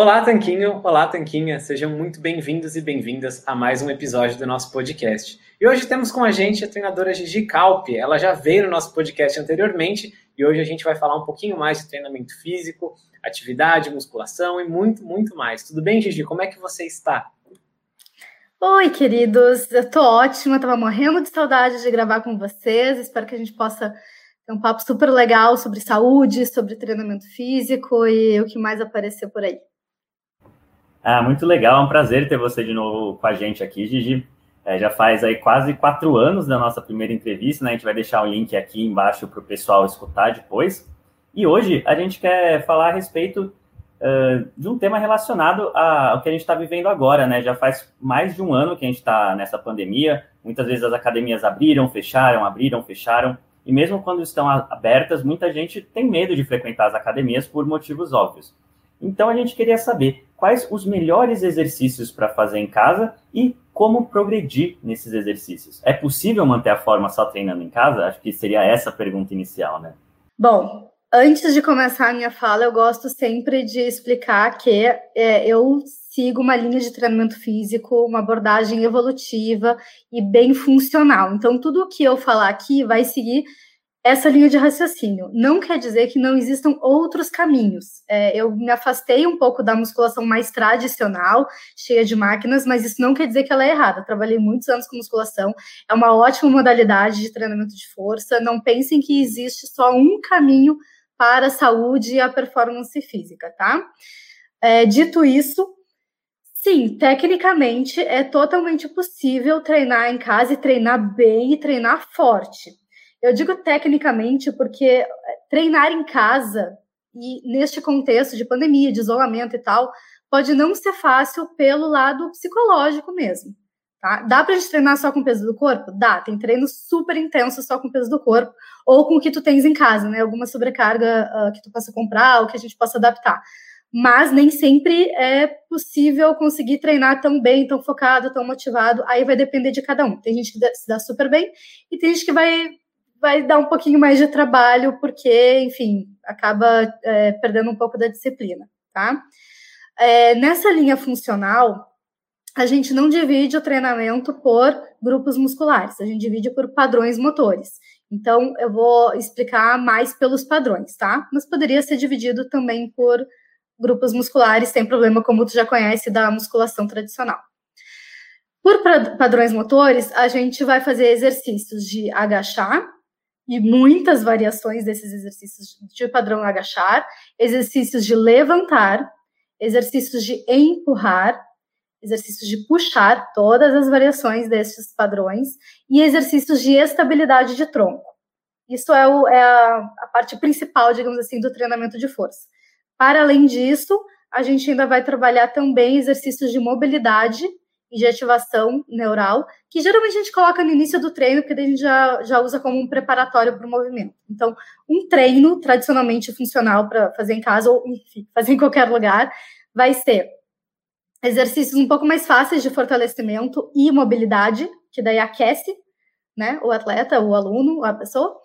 Olá, Tanquinho! Olá, Tanquinha! Sejam muito bem-vindos e bem-vindas a mais um episódio do nosso podcast. E hoje temos com a gente a treinadora Gigi Calpe. Ela já veio no nosso podcast anteriormente e hoje a gente vai falar um pouquinho mais de treinamento físico, atividade, musculação e muito, muito mais. Tudo bem, Gigi? Como é que você está? Oi, queridos. Eu tô ótima, tava morrendo de saudade de gravar com vocês. Espero que a gente possa ter um papo super legal sobre saúde, sobre treinamento físico e o que mais apareceu por aí. Ah, muito legal, é um prazer ter você de novo com a gente aqui, Gigi. É, já faz aí quase quatro anos da nossa primeira entrevista, né? A gente vai deixar o link aqui embaixo para o pessoal escutar depois. E hoje a gente quer falar a respeito uh, de um tema relacionado ao que a gente está vivendo agora, né? Já faz mais de um ano que a gente está nessa pandemia. Muitas vezes as academias abriram, fecharam, abriram, fecharam. E mesmo quando estão abertas, muita gente tem medo de frequentar as academias por motivos óbvios. Então a gente queria saber quais os melhores exercícios para fazer em casa e como progredir nesses exercícios? É possível manter a forma só treinando em casa? Acho que seria essa a pergunta inicial, né? Bom, antes de começar a minha fala, eu gosto sempre de explicar que é, eu sigo uma linha de treinamento físico, uma abordagem evolutiva e bem funcional. Então, tudo o que eu falar aqui vai seguir essa linha de raciocínio. Não quer dizer que não existam outros caminhos. É, eu me afastei um pouco da musculação mais tradicional, cheia de máquinas, mas isso não quer dizer que ela é errada. Eu trabalhei muitos anos com musculação, é uma ótima modalidade de treinamento de força. Não pensem que existe só um caminho para a saúde e a performance física, tá? É, dito isso, sim, tecnicamente é totalmente possível treinar em casa e treinar bem e treinar forte. Eu digo tecnicamente porque eh, treinar em casa e neste contexto de pandemia, de isolamento e tal, pode não ser fácil pelo lado psicológico mesmo. Tá? Dá pra gente treinar só com o peso do corpo? Dá, tem treinos super intensos só com o peso do corpo, ou com o que tu tens em casa, né? Alguma sobrecarga uh, que tu possa comprar, ou que a gente possa adaptar. Mas nem sempre é possível conseguir treinar tão bem, tão focado, tão motivado. Aí vai depender de cada um. Tem gente que se dá super bem e tem gente que vai vai dar um pouquinho mais de trabalho, porque, enfim, acaba é, perdendo um pouco da disciplina, tá? É, nessa linha funcional, a gente não divide o treinamento por grupos musculares, a gente divide por padrões motores. Então, eu vou explicar mais pelos padrões, tá? Mas poderia ser dividido também por grupos musculares, sem problema, como tu já conhece da musculação tradicional. Por padrões motores, a gente vai fazer exercícios de agachar, e muitas variações desses exercícios de padrão agachar, exercícios de levantar, exercícios de empurrar, exercícios de puxar, todas as variações desses padrões, e exercícios de estabilidade de tronco. Isso é, o, é a, a parte principal, digamos assim, do treinamento de força. Para além disso, a gente ainda vai trabalhar também exercícios de mobilidade de ativação neural, que geralmente a gente coloca no início do treino, porque a gente já, já usa como um preparatório para o movimento. Então, um treino tradicionalmente funcional para fazer em casa, ou enfim, fazer em qualquer lugar, vai ser exercícios um pouco mais fáceis de fortalecimento e mobilidade, que daí aquece né, o atleta, o aluno, a pessoa,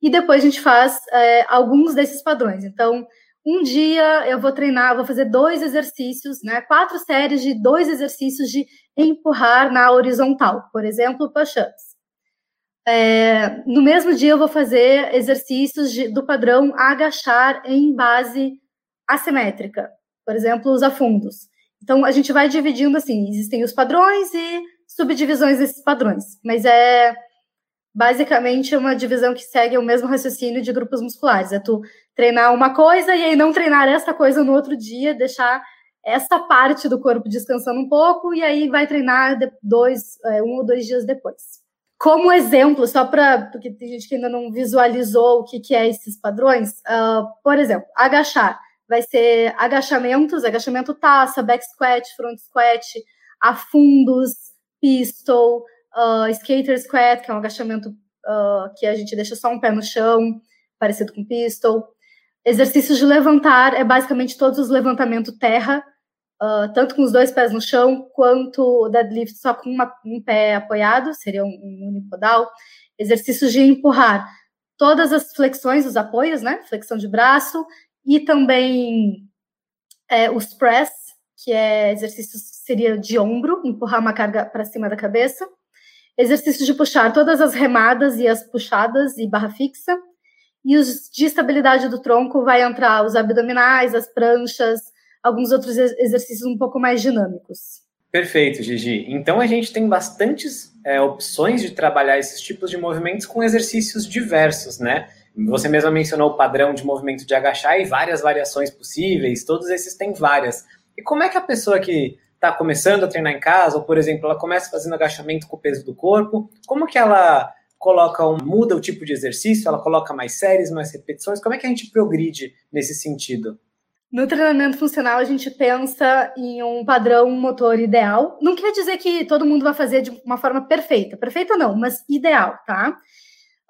e depois a gente faz é, alguns desses padrões. Então, um dia eu vou treinar, vou fazer dois exercícios, né? Quatro séries de dois exercícios de empurrar na horizontal, por exemplo, push-ups. É, no mesmo dia eu vou fazer exercícios de, do padrão agachar em base assimétrica, por exemplo, os afundos. Então a gente vai dividindo assim, existem os padrões e subdivisões desses padrões, mas é basicamente uma divisão que segue o mesmo raciocínio de grupos musculares. É tu treinar uma coisa e aí não treinar essa coisa no outro dia, deixar essa parte do corpo descansando um pouco e aí vai treinar dois, é, um ou dois dias depois. Como exemplo, só para porque tem gente que ainda não visualizou o que, que é esses padrões, uh, por exemplo, agachar vai ser agachamentos, agachamento taça, back squat, front squat, afundos, pistol, uh, skater squat, que é um agachamento uh, que a gente deixa só um pé no chão, parecido com pistol. Exercícios de levantar é basicamente todos os levantamentos terra, uh, tanto com os dois pés no chão, quanto o deadlift só com uma, um pé apoiado, seria um, um unipodal. Exercícios de empurrar, todas as flexões, os apoios, né? Flexão de braço, e também é, os press, que é exercícios seria de ombro, empurrar uma carga para cima da cabeça. Exercícios de puxar todas as remadas e as puxadas e barra fixa. E os de estabilidade do tronco vai entrar os abdominais, as pranchas, alguns outros exercícios um pouco mais dinâmicos. Perfeito, Gigi. Então a gente tem bastantes é, opções de trabalhar esses tipos de movimentos com exercícios diversos, né? Você mesma mencionou o padrão de movimento de agachar e várias variações possíveis, todos esses têm várias. E como é que a pessoa que está começando a treinar em casa, ou por exemplo, ela começa fazendo agachamento com o peso do corpo, como que ela coloca um, muda o tipo de exercício, ela coloca mais séries, mais repetições, como é que a gente progride nesse sentido? No treinamento funcional, a gente pensa em um padrão motor ideal. Não quer dizer que todo mundo vai fazer de uma forma perfeita. Perfeita não, mas ideal, tá?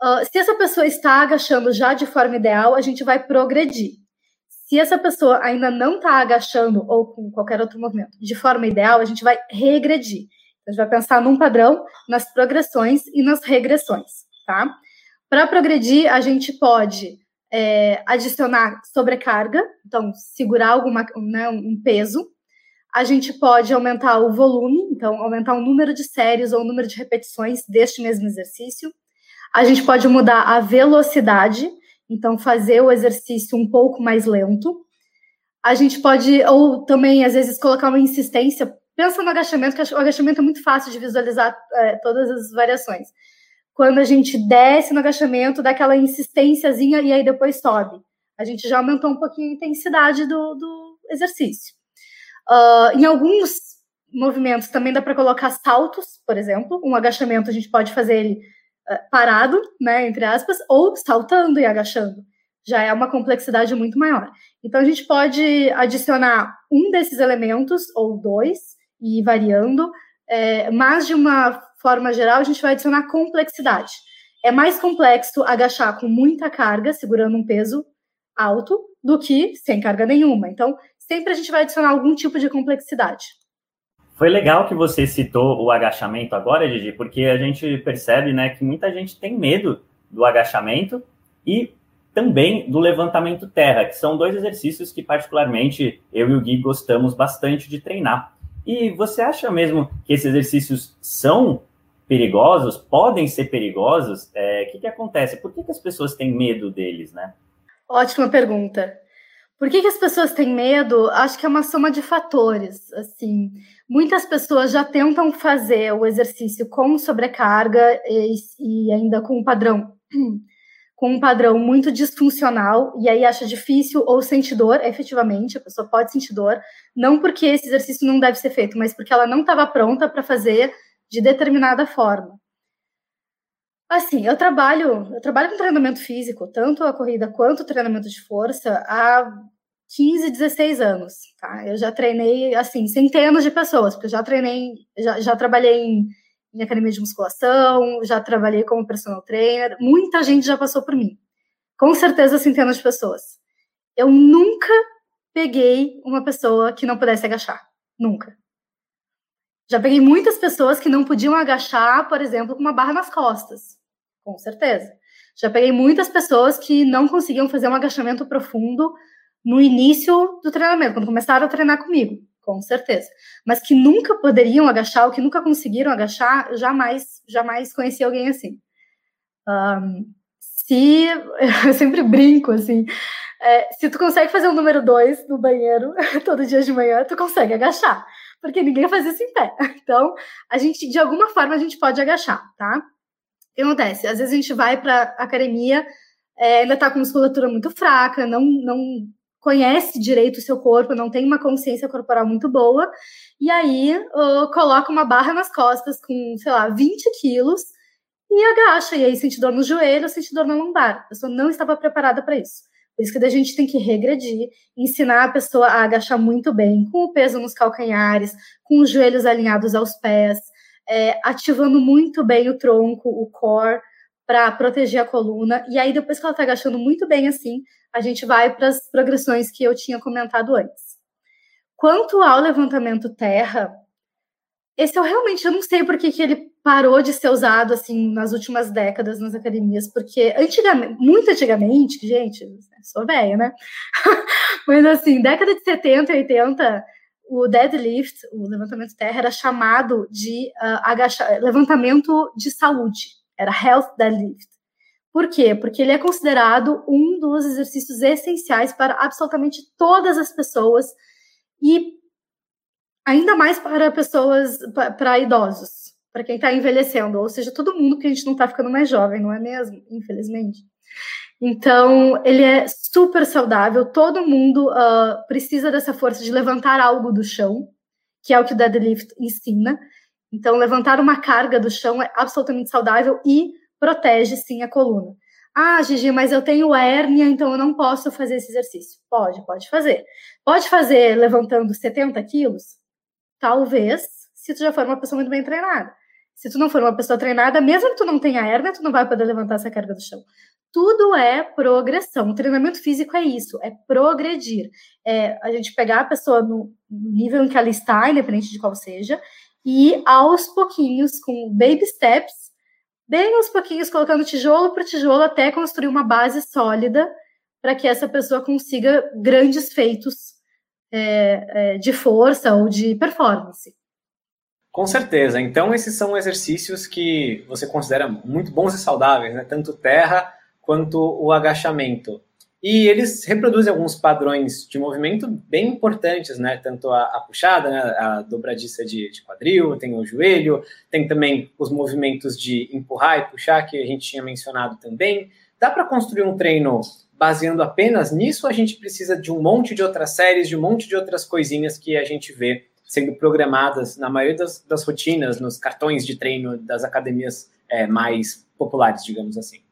Uh, se essa pessoa está agachando já de forma ideal, a gente vai progredir. Se essa pessoa ainda não está agachando ou com qualquer outro movimento de forma ideal, a gente vai regredir. A gente vai pensar num padrão, nas progressões e nas regressões, tá? Para progredir, a gente pode é, adicionar sobrecarga, então segurar alguma, né, um peso. A gente pode aumentar o volume, então aumentar o número de séries ou o número de repetições deste mesmo exercício. A gente pode mudar a velocidade, então fazer o exercício um pouco mais lento. A gente pode, ou também, às vezes, colocar uma insistência. Pensa no agachamento, que o agachamento é muito fácil de visualizar é, todas as variações. Quando a gente desce no agachamento, dá aquela insistênciazinha e aí depois sobe. A gente já aumentou um pouquinho a intensidade do, do exercício. Uh, em alguns movimentos também dá para colocar saltos, por exemplo. Um agachamento a gente pode fazer ele uh, parado, né, entre aspas, ou saltando e agachando. Já é uma complexidade muito maior. Então a gente pode adicionar um desses elementos ou dois e variando, é, mas de uma forma geral, a gente vai adicionar complexidade. É mais complexo agachar com muita carga, segurando um peso alto, do que sem carga nenhuma. Então, sempre a gente vai adicionar algum tipo de complexidade. Foi legal que você citou o agachamento agora, Gigi, porque a gente percebe né, que muita gente tem medo do agachamento e também do levantamento terra, que são dois exercícios que, particularmente, eu e o Gui gostamos bastante de treinar. E você acha mesmo que esses exercícios são perigosos, podem ser perigosos, o é, que, que acontece? Por que, que as pessoas têm medo deles, né? Ótima pergunta. Por que, que as pessoas têm medo? Acho que é uma soma de fatores. Assim, muitas pessoas já tentam fazer o exercício com sobrecarga e, e ainda com um padrão com um padrão muito disfuncional e aí acha difícil ou sente dor, efetivamente, a pessoa pode sentir dor, não porque esse exercício não deve ser feito, mas porque ela não estava pronta para fazer de determinada forma. Assim, eu trabalho, eu trabalho com treinamento físico, tanto a corrida quanto o treinamento de força, há 15, 16 anos, tá? Eu já treinei, assim, centenas de pessoas, porque eu já treinei, já, já trabalhei em, em academia de musculação, já trabalhei como personal trainer, muita gente já passou por mim. Com certeza, centenas de pessoas. Eu nunca peguei uma pessoa que não pudesse agachar. Nunca. Já peguei muitas pessoas que não podiam agachar, por exemplo, com uma barra nas costas. Com certeza. Já peguei muitas pessoas que não conseguiam fazer um agachamento profundo no início do treinamento, quando começaram a treinar comigo. Com certeza. Mas que nunca poderiam agachar, ou que nunca conseguiram agachar, jamais, jamais conheci alguém assim. Um, se eu sempre brinco assim, é, se tu consegue fazer o número dois no banheiro todo dia de manhã, tu consegue agachar porque ninguém faz isso em pé. Então, a gente, de alguma forma, a gente pode agachar, tá? O que acontece? Às vezes a gente vai para academia, é, ainda tá com musculatura muito fraca, não, não conhece direito o seu corpo, não tem uma consciência corporal muito boa, e aí uh, coloca uma barra nas costas com, sei lá, 20 quilos e agacha, e aí sente dor no joelho, sente dor na lombar. A pessoa não estava preparada para isso. Por isso que a gente tem que regredir, ensinar a pessoa a agachar muito bem, com o peso nos calcanhares, com os joelhos alinhados aos pés, é, ativando muito bem o tronco, o core, para proteger a coluna. E aí, depois que ela está agachando muito bem assim, a gente vai para as progressões que eu tinha comentado antes. Quanto ao levantamento terra, esse eu realmente eu não sei por que, que ele parou de ser usado assim nas últimas décadas nas academias, porque antigamente, muito antigamente, gente, sou velha, né? Mas assim, década de 70 e 80, o deadlift, o levantamento terra, era chamado de uh, agacha, levantamento de saúde, era health deadlift. Por quê? Porque ele é considerado um dos exercícios essenciais para absolutamente todas as pessoas e ainda mais para pessoas, para idosos, para quem está envelhecendo, ou seja, todo mundo que a gente não está ficando mais jovem, não é mesmo? Infelizmente. Então, ele é super saudável, todo mundo uh, precisa dessa força de levantar algo do chão, que é o que o deadlift ensina. Então, levantar uma carga do chão é absolutamente saudável e protege sim a coluna. Ah, Gigi, mas eu tenho hérnia, então eu não posso fazer esse exercício. Pode, pode fazer. Pode fazer levantando 70 quilos? Talvez, se tu já for uma pessoa muito bem treinada. Se tu não for uma pessoa treinada, mesmo que tu não tenha hérnia, tu não vai poder levantar essa carga do chão. Tudo é progressão. O treinamento físico é isso, é progredir. É a gente pegar a pessoa no nível em que ela está, independente de qual seja, e aos pouquinhos, com baby steps, bem aos pouquinhos, colocando tijolo por tijolo até construir uma base sólida para que essa pessoa consiga grandes feitos é, é, de força ou de performance. Com certeza. Então, esses são exercícios que você considera muito bons e saudáveis, né? Tanto terra quanto o agachamento. E eles reproduzem alguns padrões de movimento bem importantes, né? Tanto a, a puxada, né? a dobradiça de, de, quadril, tem o joelho, tem também os movimentos de empurrar e puxar, que a gente tinha mencionado também. Dá para construir um treino baseando apenas nisso? A gente precisa de um monte de outras séries, de um monte de outras coisinhas que a gente vê sendo programadas na maioria das, das rotinas, nos cartões de treino das academias é, mais populares, digamos assim?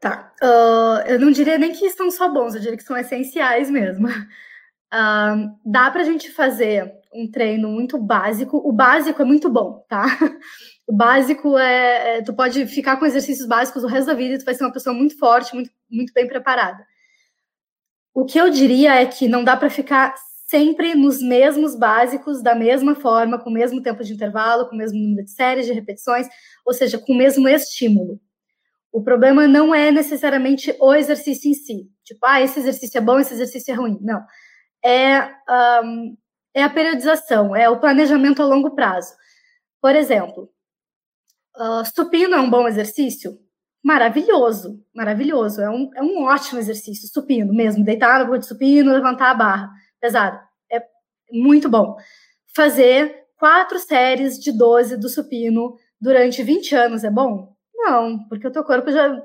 Tá. Uh, eu não diria nem que são só bons, eu diria que são essenciais mesmo. Uh, dá pra gente fazer um treino muito básico. O básico é muito bom, tá? O básico é, é. Tu pode ficar com exercícios básicos o resto da vida e tu vai ser uma pessoa muito forte, muito, muito bem preparada. O que eu diria é que não dá para ficar sempre nos mesmos básicos, da mesma forma, com o mesmo tempo de intervalo, com o mesmo número de séries, de repetições, ou seja, com o mesmo estímulo. O problema não é necessariamente o exercício em si. Tipo, ah, esse exercício é bom, esse exercício é ruim. Não. É, um, é a periodização, é o planejamento a longo prazo. Por exemplo, uh, supino é um bom exercício? Maravilhoso, maravilhoso. É um, é um ótimo exercício, supino mesmo. Deitar na boca de supino, levantar a barra pesada. É muito bom. Fazer quatro séries de 12 do supino durante 20 anos é bom? Não, porque o teu corpo já,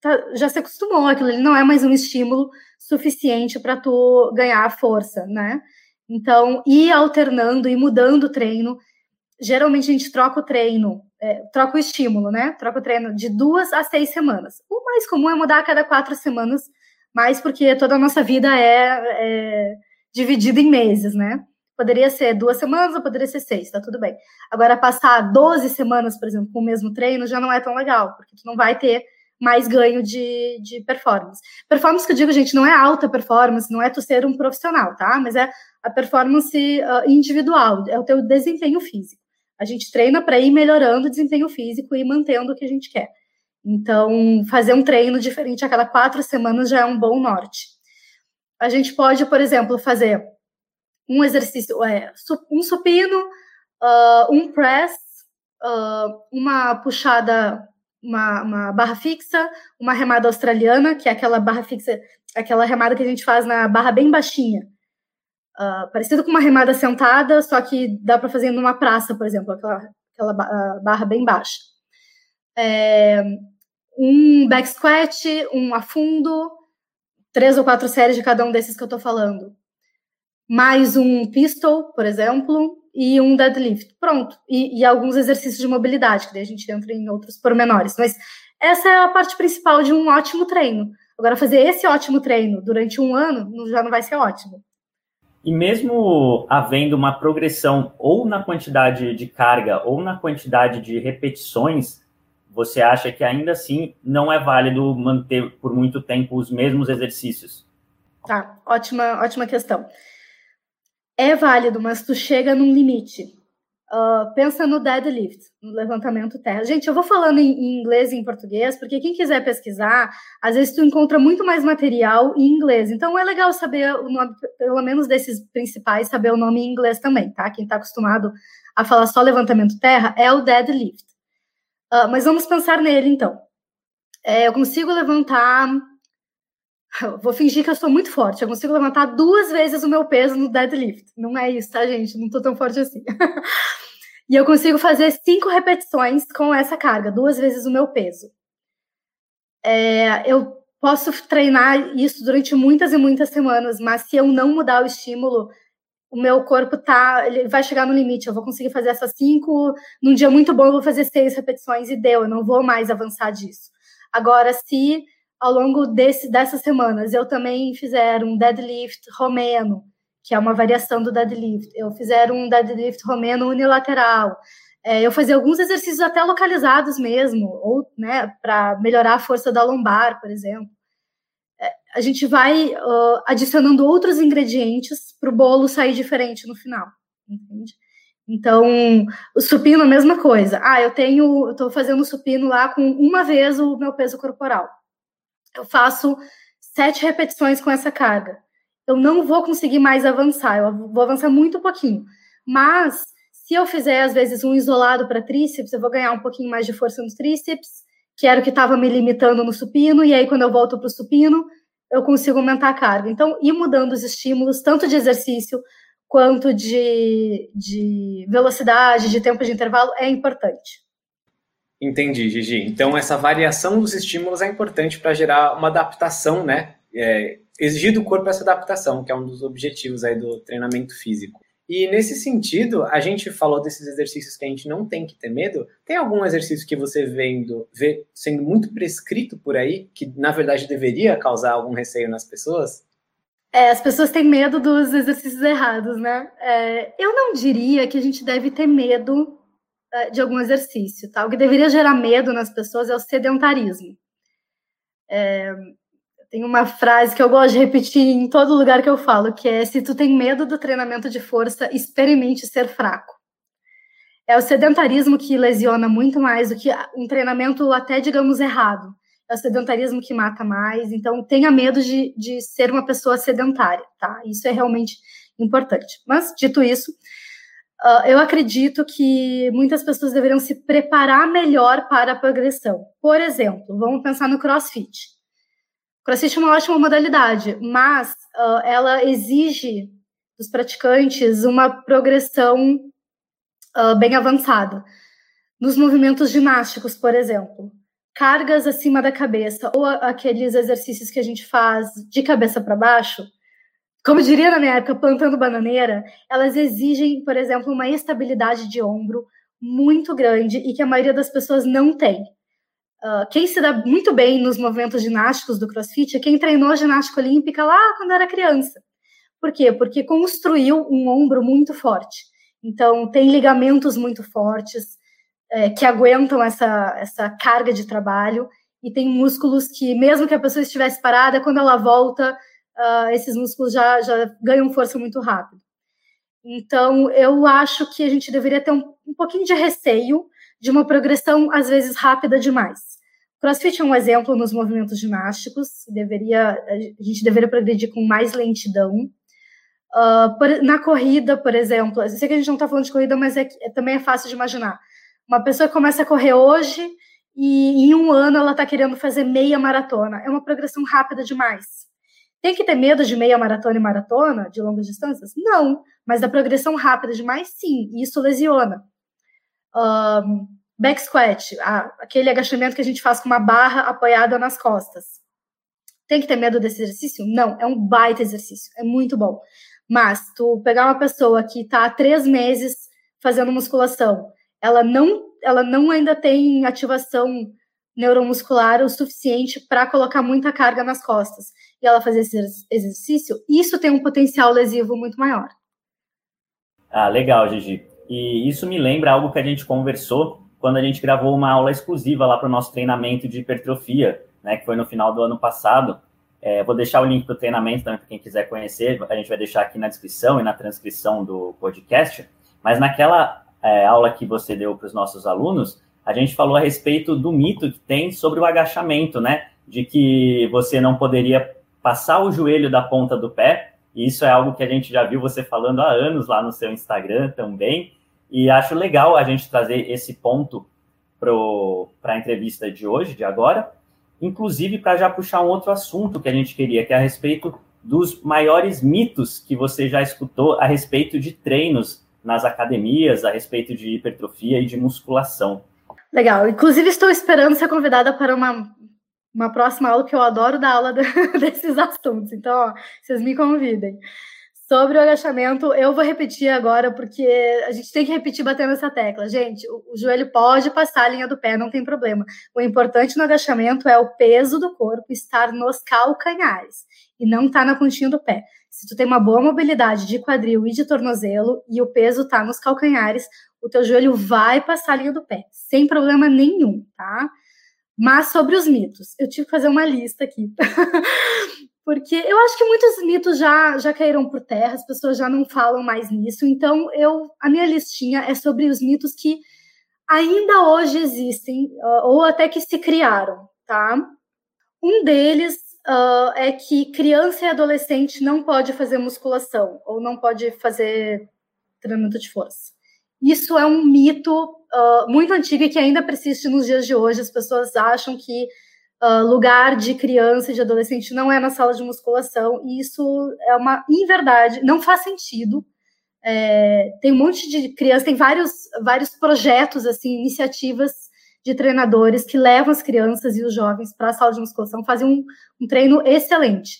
tá, já se acostumou, aquilo ele não é mais um estímulo suficiente para tu ganhar força, né? Então, ir alternando e mudando o treino. Geralmente a gente troca o treino, é, troca o estímulo, né? Troca o treino de duas a seis semanas. O mais comum é mudar a cada quatro semanas, mais porque toda a nossa vida é, é dividida em meses, né? Poderia ser duas semanas ou poderia ser seis, tá tudo bem. Agora, passar 12 semanas, por exemplo, com o mesmo treino já não é tão legal, porque tu não vai ter mais ganho de, de performance. Performance que eu digo, gente, não é alta performance, não é tu ser um profissional, tá? Mas é a performance uh, individual, é o teu desempenho físico. A gente treina para ir melhorando o desempenho físico e mantendo o que a gente quer. Então, fazer um treino diferente a cada quatro semanas já é um bom norte. A gente pode, por exemplo, fazer um exercício, é, um supino, uh, um press, uh, uma puxada, uma, uma, barra fixa, uma remada australiana, que é aquela barra fixa, aquela remada que a gente faz na barra bem baixinha. Uh, parecido com uma remada sentada, só que dá para fazer numa praça, por exemplo, aquela, aquela barra bem baixa. É, um back squat, um afundo, três ou quatro séries de cada um desses que eu estou falando mais um pistol, por exemplo, e um deadlift. Pronto. E, e, alguns exercícios de mobilidade, que daí a gente entra em outros pormenores. Mas essa é a parte principal de um ótimo treino. Agora, fazer esse ótimo treino durante um ano já não vai ser ótimo. E mesmo havendo uma progressão ou na quantidade de carga ou na quantidade de repetições, você acha que ainda assim não é válido manter por muito tempo os mesmos exercícios? Tá, ótima, ótima questão é válido, mas tu chega num limite. Uh, pensa no deadlift, no levantamento terra. Gente, eu vou falando em, em, inglês e em português, porque quem quiser pesquisar, às vezes tu encontra muito mais material em inglês. Então é legal saber o nome, pelo menos desses principais, saber o nome em inglês também, tá? Quem está acostumado a falar só levantamento terra é o deadlift. Uh, mas vamos pensar nele então. É, eu consigo levantar vou fingir que eu sou muito forte. Eu consigo levantar duas vezes o meu peso no deadlift. Não é isso, tá, gente? Não tô tão forte assim. e eu consigo fazer cinco repetições com essa carga, duas vezes o meu peso. É, eu posso treinar isso durante muitas e muitas semanas, mas se eu não mudar o estímulo, o meu corpo tá, ele vai chegar no limite. Eu vou conseguir fazer essas cinco, num dia muito bom eu vou fazer seis repetições e deu. Eu não vou mais avançar disso. Agora, se ao longo desse, dessas semanas, eu também fizer um deadlift romeno, que é uma variação do deadlift. Eu fizer um deadlift romeno unilateral. É, eu fazer alguns exercícios até localizados mesmo, ou né, para melhorar a força da lombar, por exemplo. É, a gente vai uh, adicionando outros ingredientes para o bolo sair diferente no final, entende? Então, o supino, a mesma coisa. Ah, eu tenho, tô fazendo supino lá com uma vez o meu peso corporal. Eu faço sete repetições com essa carga. Eu não vou conseguir mais avançar, eu vou avançar muito pouquinho. Mas, se eu fizer, às vezes, um isolado para tríceps, eu vou ganhar um pouquinho mais de força nos tríceps, que era o que estava me limitando no supino, e aí, quando eu volto para o supino, eu consigo aumentar a carga. Então, ir mudando os estímulos, tanto de exercício quanto de, de velocidade, de tempo de intervalo, é importante. Entendi, Gigi. Então, essa variação dos estímulos é importante para gerar uma adaptação, né? É, exigir do corpo essa adaptação, que é um dos objetivos aí do treinamento físico. E nesse sentido, a gente falou desses exercícios que a gente não tem que ter medo. Tem algum exercício que você vendo, vê sendo muito prescrito por aí, que na verdade deveria causar algum receio nas pessoas? É, as pessoas têm medo dos exercícios errados, né? É, eu não diria que a gente deve ter medo de algum exercício, tá? O que deveria gerar medo nas pessoas é o sedentarismo. É, tem uma frase que eu gosto de repetir em todo lugar que eu falo, que é: se tu tem medo do treinamento de força, experimente ser fraco. É o sedentarismo que lesiona muito mais do que um treinamento até, digamos, errado é o sedentarismo que mata mais, então tenha medo de, de ser uma pessoa sedentária, tá? Isso é realmente importante. Mas, dito isso, uh, eu acredito que muitas pessoas deveriam se preparar melhor para a progressão. Por exemplo, vamos pensar no crossfit. Crossfit é uma ótima modalidade, mas uh, ela exige dos praticantes uma progressão uh, bem avançada. Nos movimentos ginásticos, por exemplo, cargas acima da cabeça ou aqueles exercícios que a gente faz de cabeça para baixo, como diria na minha época, plantando bananeira, elas exigem, por exemplo, uma estabilidade de ombro muito grande e que a maioria das pessoas não tem. Uh, quem se dá muito bem nos movimentos ginásticos do CrossFit é quem treinou ginástica olímpica lá quando era criança. Por quê? Porque construiu um ombro muito forte. Então, tem ligamentos muito fortes, é, que aguentam essa, essa carga de trabalho e tem músculos que, mesmo que a pessoa estivesse parada, quando ela volta, uh, esses músculos já, já ganham força muito rápido. Então, eu acho que a gente deveria ter um, um pouquinho de receio de uma progressão, às vezes, rápida demais. CrossFit é um exemplo nos movimentos ginásticos, deveria, a gente deveria progredir com mais lentidão. Uh, por, na corrida, por exemplo, eu sei que a gente não está falando de corrida, mas é, é, também é fácil de imaginar. Uma pessoa começa a correr hoje e em um ano ela está querendo fazer meia maratona. É uma progressão rápida demais. Tem que ter medo de meia maratona e maratona, de longas distâncias? Não. Mas da progressão rápida demais, sim. E isso lesiona. Um, back squat, aquele agachamento que a gente faz com uma barra apoiada nas costas. Tem que ter medo desse exercício? Não, é um baita exercício, é muito bom. Mas tu pegar uma pessoa que está há três meses fazendo musculação ela não, ela não ainda tem ativação neuromuscular o suficiente para colocar muita carga nas costas e ela fazer esse exercício, isso tem um potencial lesivo muito maior. Ah, legal, Gigi. E isso me lembra algo que a gente conversou quando a gente gravou uma aula exclusiva lá para o nosso treinamento de hipertrofia, né, que foi no final do ano passado. É, vou deixar o link para o treinamento também para quem quiser conhecer. A gente vai deixar aqui na descrição e na transcrição do podcast. Mas naquela é, aula que você deu para os nossos alunos, a gente falou a respeito do mito que tem sobre o agachamento, né? De que você não poderia passar o joelho da ponta do pé. E isso é algo que a gente já viu você falando há anos lá no seu Instagram também. E acho legal a gente trazer esse ponto para a entrevista de hoje, de agora, inclusive para já puxar um outro assunto que a gente queria, que é a respeito dos maiores mitos que você já escutou a respeito de treinos nas academias a respeito de hipertrofia e de musculação. Legal. Inclusive, estou esperando ser convidada para uma, uma próxima aula, que eu adoro dar aula de, desses assuntos. Então, ó, vocês me convidem. Sobre o agachamento, eu vou repetir agora, porque a gente tem que repetir batendo essa tecla. Gente, o, o, joelho pode passar a linha do pé, não tem problema. O importante no agachamento é o peso do corpo estar nos calcanhares e não estar tá na pontinha do pé. Se tu tem uma boa mobilidade de quadril e de tornozelo e o peso tá nos calcanhares, o teu joelho vai passar a linha do pé, sem problema nenhum, tá? Mas sobre os mitos, eu tive que fazer uma lista aqui. porque eu acho que muitos mitos já, já caíram por terra, as pessoas já não falam mais nisso. Então, eu a minha listinha é sobre os mitos que ainda hoje existem, uh, ou até que se criaram, tá? Um deles uh, é que criança e adolescente não pode fazer musculação, ou não pode fazer treinamento de força. Isso é um mito uh, muito antigo e que ainda persiste nos dias de hoje. As pessoas acham que uh, lugar de criança e de adolescente não é na sala de musculação, e isso é uma inverdade, não faz sentido. É, tem um monte de crianças, tem vários, vários projetos, assim, iniciativas de treinadores que levam as crianças e os jovens para a sala de musculação, fazem um, um treino excelente.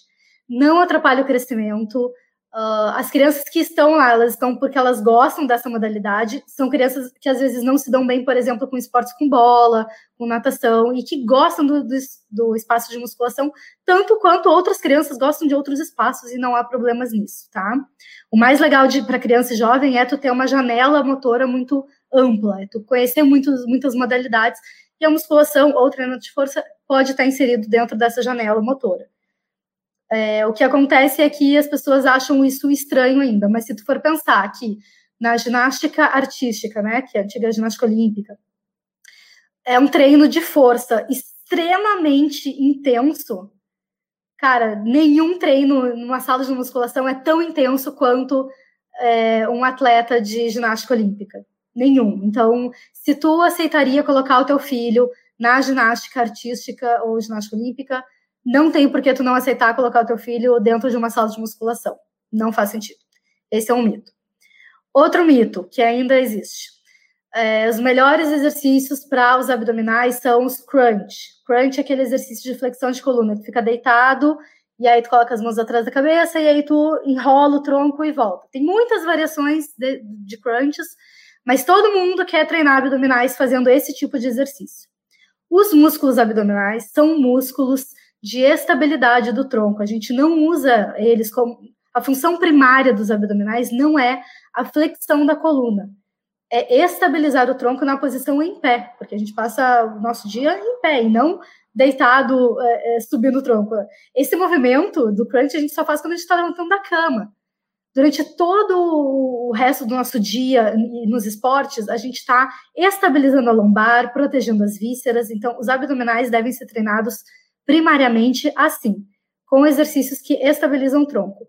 Não atrapalha o crescimento, Uh, as crianças que estão lá, elas estão porque elas gostam dessa modalidade. São crianças que às vezes não se dão bem, por exemplo, com esportes com bola, com natação, e que gostam do, do, do espaço de musculação, tanto quanto outras crianças gostam de outros espaços, e não há problemas nisso, tá? O mais legal para criança e jovem é tu ter uma janela motora muito ampla, é tu conhecer muitos, muitas modalidades, e a musculação ou treinamento de força pode estar inserido dentro dessa janela motora. É, o que acontece é que as pessoas acham isso estranho ainda, mas se tu for pensar que na ginástica artística, né, que é a antiga ginástica olímpica, é um treino de força extremamente intenso. Cara, nenhum treino numa sala de musculação é tão intenso quanto é, um atleta de ginástica olímpica. Nenhum. Então, se tu aceitaria colocar o teu filho na ginástica artística ou ginástica olímpica, não tem por que tu não aceitar colocar o teu filho dentro de uma sala de musculação. Não faz sentido. Esse é um mito. Outro mito que ainda existe. É, os melhores exercícios para os abdominais são os crunch. Crunch é aquele exercício de flexão de coluna. Tu fica deitado e aí tu coloca as mãos atrás da cabeça e aí tu enrola o tronco e volta. Tem muitas variações de, de crunches, mas todo mundo quer treinar abdominais fazendo esse tipo de exercício. Os músculos abdominais são músculos de estabilidade do tronco. A gente não usa eles como. A função primária dos abdominais não é a flexão da coluna, é estabilizar o tronco na posição em pé, porque a gente passa o nosso dia em pé e não deitado, é, é subindo o tronco. Esse movimento do crunch a gente só faz quando a gente está levantando da cama. Durante todo o resto do nosso dia nos esportes, a gente está estabilizando a lombar, protegendo as vísceras. Então, os abdominais devem ser treinados primariamente assim, com exercícios que estabilizam o tronco.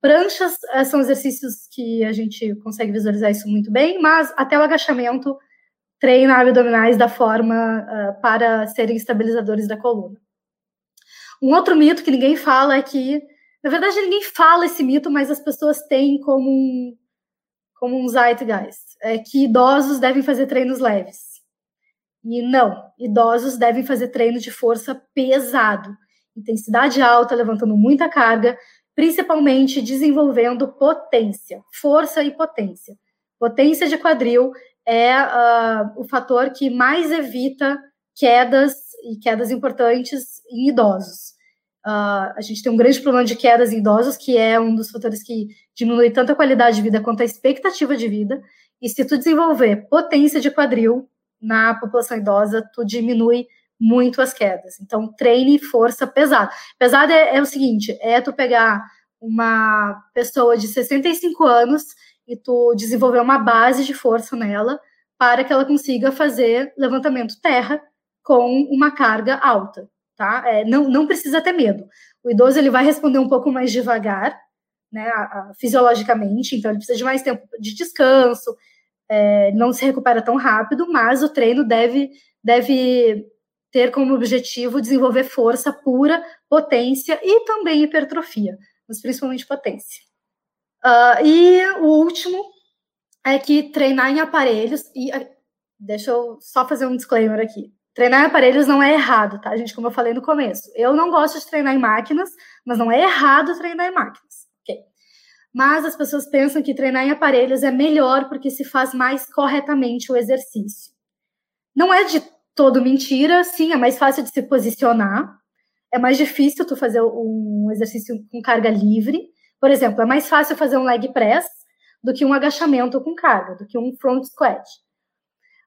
Pranchas eh, são exercícios que a gente consegue visualizar isso muito bem, mas até o agachamento treina abdominais da forma uh, para serem estabilizadores da coluna. Um outro mito que ninguém fala é que, na verdade, ninguém fala esse mito, mas as pessoas têm como um, como um zeitgeist, é que idosos devem fazer treinos leves. E não, idosos devem fazer treino de força pesado, intensidade alta, levantando muita carga, principalmente desenvolvendo potência, força e potência. Potência de quadril é uh, o fator que mais evita quedas e quedas importantes em idosos. Uh, a gente tem um grande problema de quedas em idosos, que é um dos fatores que diminui tanto a qualidade de vida quanto a expectativa de vida. E se tu desenvolver potência de quadril, na população idosa, tu diminui muito as quedas. Então, treine força pesada. Pesada é, é, o seguinte: é tu pegar uma pessoa de 65 anos e tu desenvolver uma base de força nela para que ela consiga fazer levantamento terra com uma carga alta, tá? É, não, não precisa ter medo. O idoso ele vai responder um pouco mais devagar, né, a, a, fisiologicamente, então ele precisa de mais tempo de descanso, é, não se recupera tão rápido, mas o treino deve, deve ter como objetivo desenvolver força pura, potência e também hipertrofia, mas principalmente potência. Uh, e o último é que treinar em aparelhos, e deixa eu só fazer um disclaimer aqui. Treinar em aparelhos não é errado, tá, gente? Como eu falei no começo. Eu não gosto de treinar em máquinas, mas não é errado treinar em máquinas mas as pessoas pensam que treinar em aparelhos é melhor porque se faz mais corretamente o exercício. Não é de todo mentira, sim, é mais fácil de se posicionar, é mais difícil tu fazer um exercício com carga livre. Por exemplo, é mais fácil fazer um leg press do que um agachamento com carga, do que um front squat.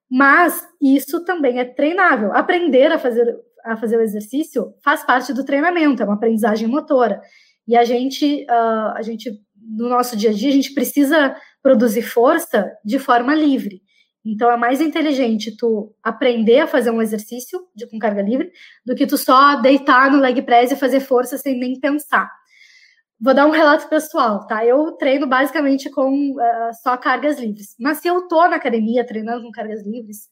Mas isso também é treinável. Aprender a fazer a fazer o exercício faz parte do treinamento, é uma aprendizagem motora. E a gente, uh, a gente, no nosso dia a dia, a gente precisa produzir força de forma livre. Então é mais inteligente tu aprender a fazer um exercício de, com carga livre do que tu só deitar no leg press e fazer força sem nem pensar. Vou dar um relato pessoal, tá? Eu treino basicamente com uh, só cargas livres. Mas se eu tô na academia treinando com cargas livres,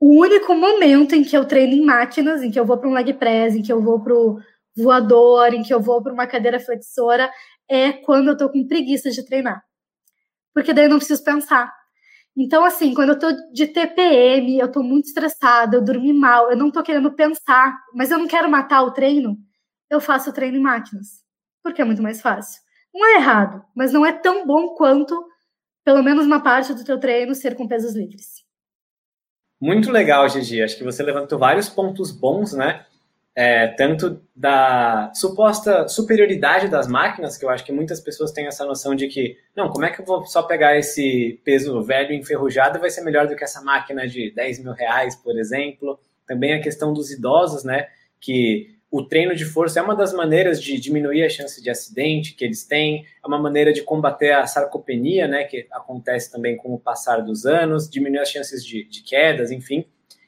o único momento em que eu treino em máquinas, em que eu vou para um leg press, em que eu vou para o voador, em que eu vou para uma cadeira flexora, é quando eu tô com preguiça de treinar. Porque daí eu não preciso pensar. Então, assim, quando eu tô de TPM, eu tô muito estressada, eu dormi mal, eu não tô querendo pensar, mas eu não quero matar o treino, eu faço o treino em máquinas. Porque é muito mais fácil. Não é errado, mas não é tão bom quanto, pelo menos uma parte do teu treino, ser com pesos livres. Muito legal, Gigi. Acho que você levantou vários pontos bons, né? É, tanto da suposta superioridade das máquinas, que eu acho que muitas pessoas têm essa noção de que, não, como é que eu vou só pegar esse peso velho enferrujado vai ser melhor do que essa máquina de 10 mil reais, por exemplo. Também a questão dos idosos, né? Que o treino de força é uma das maneiras de diminuir a chance de acidente que eles têm, é uma maneira de combater a sarcopenia, né, que acontece também com o passar dos anos, diminuir as chances de, de quedas, enfim.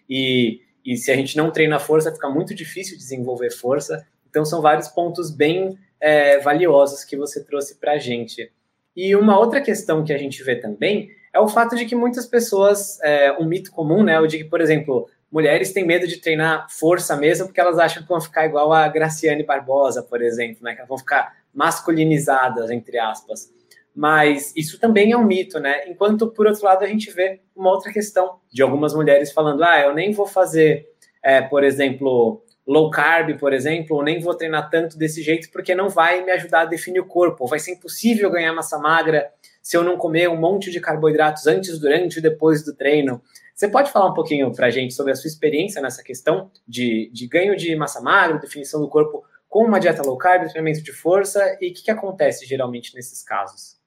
E, e se a gente não treina força, fica muito difícil desenvolver força. Então, são vários pontos bem é, valiosos que você trouxe para a gente. E uma outra questão que a gente vê também é o fato de que muitas pessoas, é, um mito comum, né, o de que, por exemplo, mulheres têm medo de treinar força mesmo, porque elas acham que vão ficar igual a Graciane Barbosa, por exemplo, né? Que vão ficar masculinizadas, entre aspas. Mas isso também é um mito, né? Enquanto, por outro lado, a gente vê uma outra questão de algumas mulheres falando: ah, eu nem vou fazer, é, por exemplo, low carb, por exemplo, ou nem vou treinar tanto desse jeito porque não vai me ajudar a definir o corpo, vai ser impossível ganhar massa magra se eu não comer um monte de carboidratos antes, durante e depois do treino. Você pode falar um pouquinho para a gente sobre a sua experiência nessa questão de, de ganho de massa magra, definição do corpo com uma dieta low carb, treinamento de força e o que, que acontece geralmente nesses casos?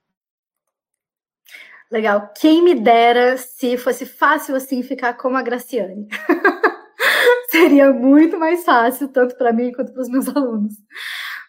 Legal. Quem me dera se fosse fácil assim ficar como a Graciane. Seria muito mais fácil, tanto para mim quanto para os meus alunos.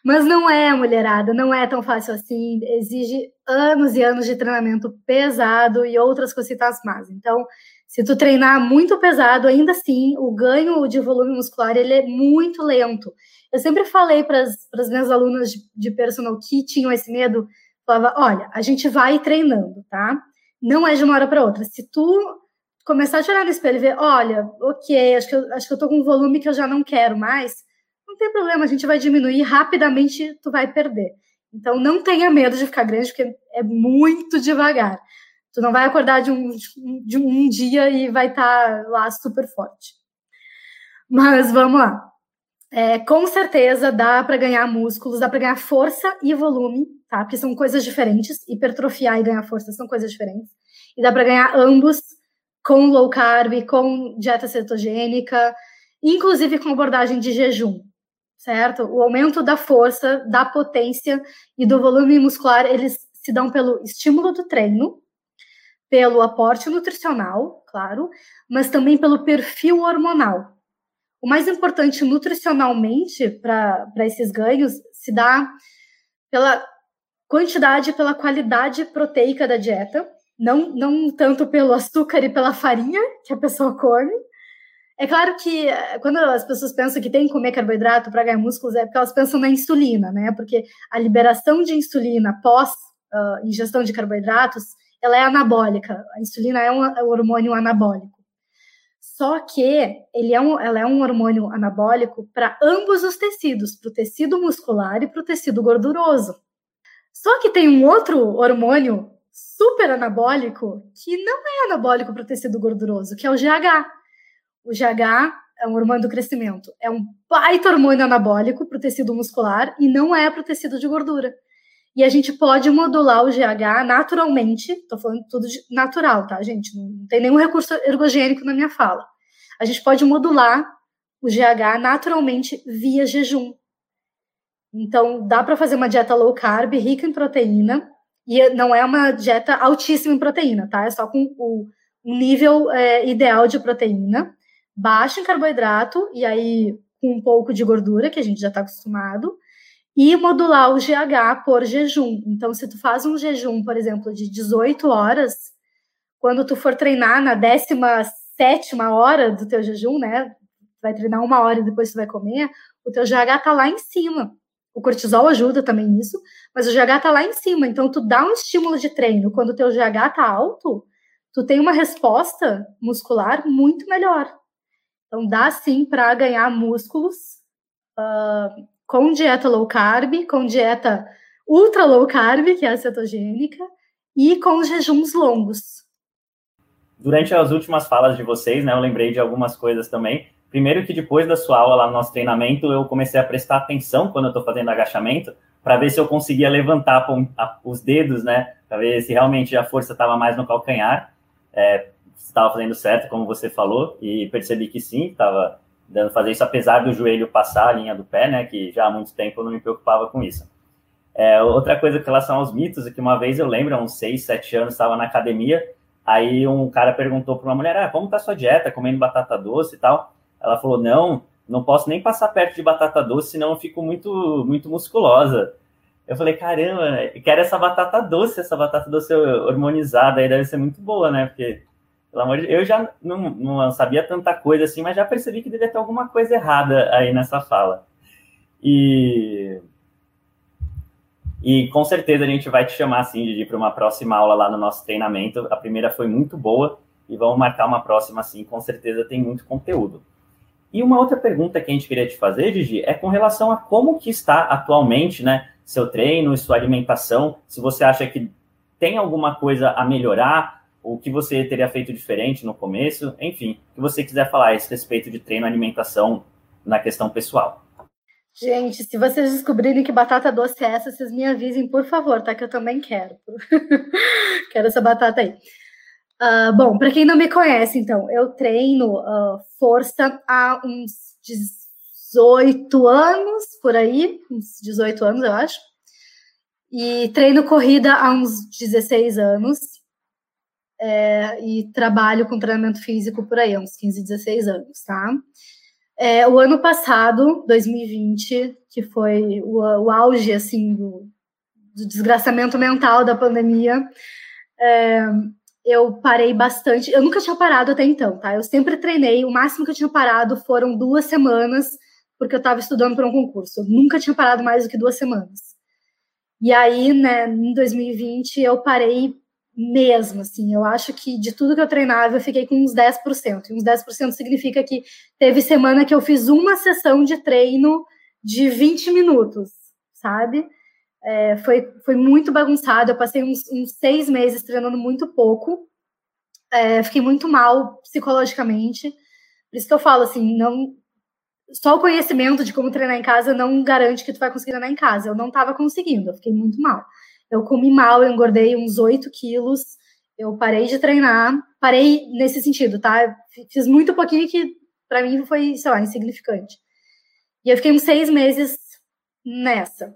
Mas não é, mulherada, não é tão fácil assim. Exige anos e anos de treinamento pesado e outras cositas más. Então, se tu treinar muito pesado, ainda assim, o ganho de volume muscular ele é muito lento. Eu sempre falei para as minhas alunas de, de personal que tinham esse medo, falava, olha, a gente vai treinando, tá? Não é de uma hora para outra. Se tu começar a te olhar no espelho e ver, olha, ok, acho que, eu, acho que eu tô com um volume que eu já não quero mais, não tem problema, a gente vai diminuir rapidamente, tu vai perder. Então, não tenha medo de ficar grande, porque é muito devagar. Tu não vai acordar de um, de um dia e vai estar tá lá super forte. Mas vamos lá. É, com certeza dá para ganhar músculos, dá para ganhar força e volume, tá? Porque são coisas diferentes. Hipertrofiar e ganhar força são coisas diferentes. E dá para ganhar ambos com low carb, com dieta cetogênica, inclusive com abordagem de jejum, certo? O aumento da força, da potência e do volume muscular, eles se dão pelo estímulo do treino, pelo aporte nutricional, claro, mas também pelo perfil hormonal. O mais importante nutricionalmente para esses ganhos se dá pela quantidade e pela qualidade proteica da dieta, não, não tanto pelo açúcar e pela farinha que a pessoa come. É claro que eh, quando as pessoas pensam que tem que comer carboidrato para ganhar músculos, é porque elas pensam na insulina, né? Porque a liberação de insulina pós uh, ingestão de carboidratos ela é anabólica. A insulina é um, é um hormônio anabólico. Só que ele é um, ela é um hormônio anabólico para ambos os tecidos, para o tecido muscular e para o tecido gorduroso. Só que tem um outro hormônio super anabólico que não é anabólico para o tecido gorduroso, que é o GH. O GH é um hormônio do crescimento. É um baita hormônio anabólico para o tecido muscular e não é para o tecido de gordura. E a gente pode modular o GH naturalmente, estou falando tudo natural, tá, gente? Não tem nenhum recurso ergogênico na minha fala. A gente pode modular o GH naturalmente via jejum. Então, dá para fazer uma dieta low carb, rica em proteína, e não é uma dieta altíssima em proteína, tá? É só com o um nível é, ideal de proteína, baixo em carboidrato, e aí com um pouco de gordura, que a gente já está acostumado, e modular o GH por jejum. Então, se tu faz um jejum, por exemplo, de 18 horas, quando tu for treinar na 17 hora do teu jejum, né? Vai treinar uma hora e depois tu vai comer, o teu GH tá lá em cima. O cortisol ajuda também nisso, mas o GH tá lá em cima. Então, tu dá um estímulo de treino. Quando o teu GH tá alto, tu tem uma resposta muscular muito melhor. Então, dá sim para ganhar músculos uh, com dieta low carb, com dieta ultra low carb, que é a cetogênica, e com jejuns longos. Durante as últimas falas de vocês, né, eu lembrei de algumas coisas também. Primeiro que depois da sua aula lá no nosso treinamento, eu comecei a prestar atenção quando eu estou fazendo agachamento, para ver se eu conseguia levantar os dedos, né, para ver se realmente a força estava mais no calcanhar. É, estava fazendo certo, como você falou, e percebi que sim, estava dando fazer isso, apesar do joelho passar a linha do pé, né, que já há muito tempo eu não me preocupava com isso. É, outra coisa com relação aos mitos é que uma vez eu lembro, há uns 6, 7 anos, estava na academia, aí um cara perguntou para uma mulher, ah, como tá sua dieta, comendo batata doce e tal? Ela falou, não, não posso nem passar perto de batata doce, senão eu fico muito, muito musculosa. Eu falei, caramba, quero essa batata doce, essa batata doce hormonizada aí deve ser muito boa, né? Porque pelo amor de eu já não, não sabia tanta coisa assim, mas já percebi que devia ter alguma coisa errada aí nessa fala. E e com certeza a gente vai te chamar assim, Didi, para uma próxima aula lá no nosso treinamento. A primeira foi muito boa e vamos marcar uma próxima assim, com certeza tem muito conteúdo. E uma outra pergunta que a gente queria te fazer, Gigi, é com relação a como que está atualmente, né, seu treino e sua alimentação, se você acha que tem alguma coisa a melhorar, o que você teria feito diferente no começo, enfim, o que você quiser falar a esse respeito de treino e alimentação na questão pessoal. Gente, se vocês descobrirem que batata doce é essa, vocês me avisem, por favor, tá? Que eu também quero. quero essa batata aí. Uh, bom, para quem não me conhece, então, eu treino uh, força há uns 18 anos, por aí, uns 18 anos, eu acho. E treino corrida há uns 16 anos é, e trabalho com treinamento físico por aí, há uns 15, 16 anos, tá? É, o ano passado, 2020, que foi o, o auge, assim, do, do, desgraçamento mental da pandemia, é, eu parei bastante. Eu nunca tinha parado até então, tá? Eu sempre treinei. O máximo que eu tinha parado foram duas semanas, porque eu estava estudando para um concurso. Eu nunca tinha parado mais do que duas semanas. E aí, né, em 2020, eu parei mesmo, assim, eu acho que de tudo que eu treinava, eu fiquei com uns 10%, e uns 10% significa que teve semana que eu fiz uma sessão de treino de 20 minutos, sabe? É, foi, foi muito bagunçado, eu passei uns, uns seis meses treinando muito pouco, é, fiquei muito mal psicologicamente, por isso que eu falo, assim, não... Só o conhecimento de como treinar em casa não garante que tu vai conseguir treinar em casa. Eu não estava conseguindo, eu fiquei muito mal eu comi mal, eu engordei uns 8 quilos, eu parei de treinar, parei nesse sentido, tá? Fiz muito pouquinho que para mim foi, sei lá, insignificante. E eu fiquei uns seis meses nessa.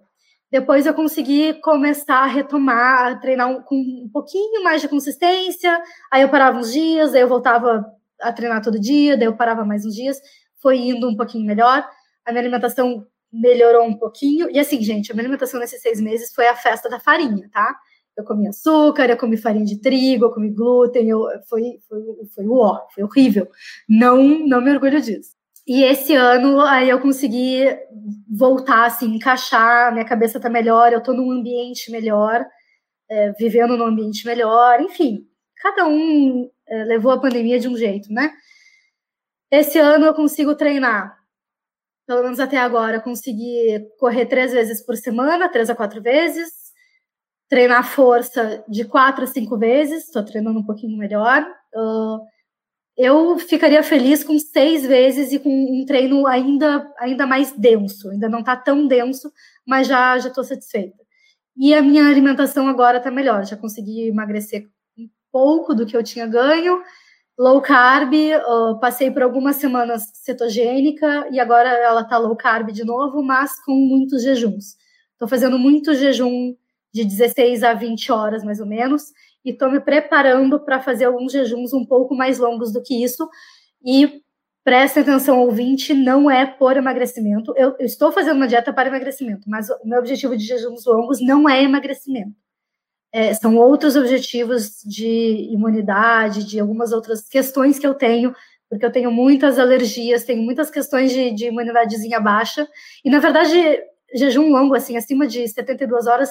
Depois eu consegui começar a retomar, a treinar com um pouquinho mais de consistência. Aí eu parava uns dias, aí eu voltava a treinar todo dia, daí eu parava mais uns dias. Foi indo um pouquinho melhor. A minha alimentação melhorou um pouquinho. E assim, gente, a minha alimentação nesses seis meses foi a festa da farinha, tá? Eu comi açúcar, eu comi farinha de trigo, eu comi glúten, eu, foi, foi, foi ó, foi horrível. Não, não me orgulho disso. E esse ano aí eu consegui voltar, assim, encaixar, minha cabeça tá melhor, eu tô num ambiente melhor, é, vivendo num ambiente melhor, enfim, cada um é, levou a pandemia de um jeito, né? Esse ano eu consigo treinar pelo menos até agora, consegui correr três vezes por semana, três a quatro vezes, treinar força de quatro a cinco vezes, estou treinando um pouquinho melhor. Uh, eu ficaria feliz com seis vezes e com um treino ainda, ainda mais denso, ainda não está tão denso, mas já já estou satisfeita. E a minha alimentação agora está melhor, já consegui emagrecer um pouco do que eu tinha ganho low carb, uh, passei por algumas semanas cetogênica e agora ela tá low carb de novo, mas com muitos jejuns. Estou fazendo muito jejum de 16 a 20 horas mais ou menos e estou me preparando para fazer alguns jejuns um pouco mais longos do que isso e Preste atenção, ouvinte, não é por emagrecimento. Eu, eu, estou fazendo uma dieta para emagrecimento, mas o meu objetivo de jejuns longos não é emagrecimento. É, são outros objetivos de imunidade, de algumas outras questões que eu tenho, porque eu tenho muitas alergias, tenho muitas questões de, de imunidadezinha baixa. E, na verdade, jejum longo, assim, acima de 72 horas,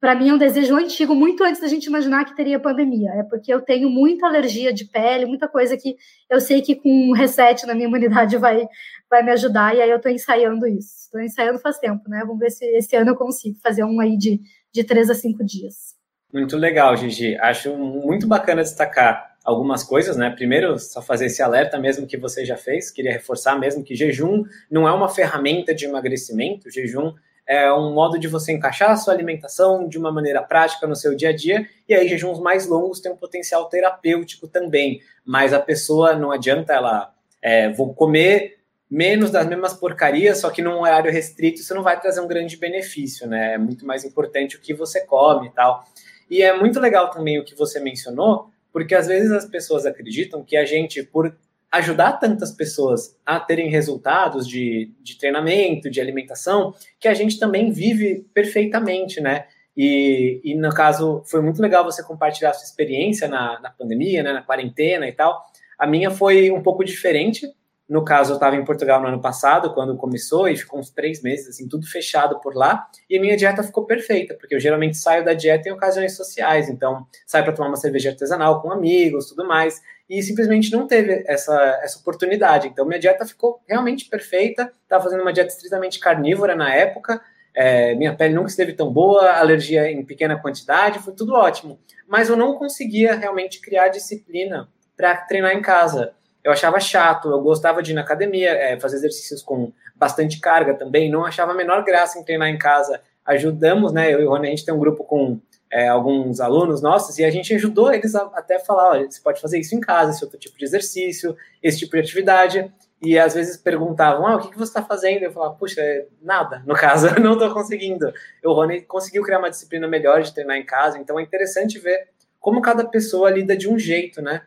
para mim é um desejo antigo, muito antes da gente imaginar que teria pandemia. É porque eu tenho muita alergia de pele, muita coisa que eu sei que com um reset na minha imunidade vai, vai me ajudar, e aí eu estou ensaiando isso. Estou ensaiando faz tempo, né? Vamos ver se esse ano eu consigo fazer um aí de, de três a cinco dias. Muito legal, Gigi. Acho muito bacana destacar algumas coisas, né? Primeiro, só fazer esse alerta mesmo que você já fez, queria reforçar mesmo que jejum não é uma ferramenta de emagrecimento, jejum é um modo de você encaixar a sua alimentação de uma maneira prática no seu dia a dia, e aí jejuns mais longos têm um potencial terapêutico também, mas a pessoa não adianta ela, é, vou comer menos das mesmas porcarias, só que num horário restrito, isso não vai trazer um grande benefício, né? É muito mais importante o que você come e tal. E é muito legal também o que você mencionou, porque às vezes as pessoas acreditam que a gente, por ajudar tantas pessoas a terem resultados de, de treinamento, de alimentação, que a gente também vive perfeitamente, né? E, e no caso, foi muito legal você compartilhar a sua experiência na, na pandemia, né, na quarentena e tal. A minha foi um pouco diferente, no caso, eu estava em Portugal no ano passado, quando começou, e ficou uns três meses, assim, tudo fechado por lá. E a minha dieta ficou perfeita, porque eu geralmente saio da dieta em ocasiões sociais. Então, saio para tomar uma cerveja artesanal com amigos, tudo mais. E simplesmente não teve essa, essa oportunidade. Então, minha dieta ficou realmente perfeita. Estava fazendo uma dieta estritamente carnívora na época. É, minha pele nunca esteve tão boa, alergia em pequena quantidade, foi tudo ótimo. Mas eu não conseguia realmente criar disciplina para treinar em casa eu achava chato, eu gostava de ir na academia, é, fazer exercícios com bastante carga também, não achava a menor graça em treinar em casa. Ajudamos, né? Eu e o Rony, a gente tem um grupo com é, alguns alunos nossos e a gente ajudou eles a, até falar: olha, você pode fazer isso em casa, esse outro tipo de exercício, esse tipo de atividade. E às vezes perguntavam: ah, o que, que você está fazendo? Eu falava: puxa, é nada, no caso, eu não estou conseguindo. O Rony conseguiu criar uma disciplina melhor de treinar em casa, então é interessante ver como cada pessoa lida de um jeito, né?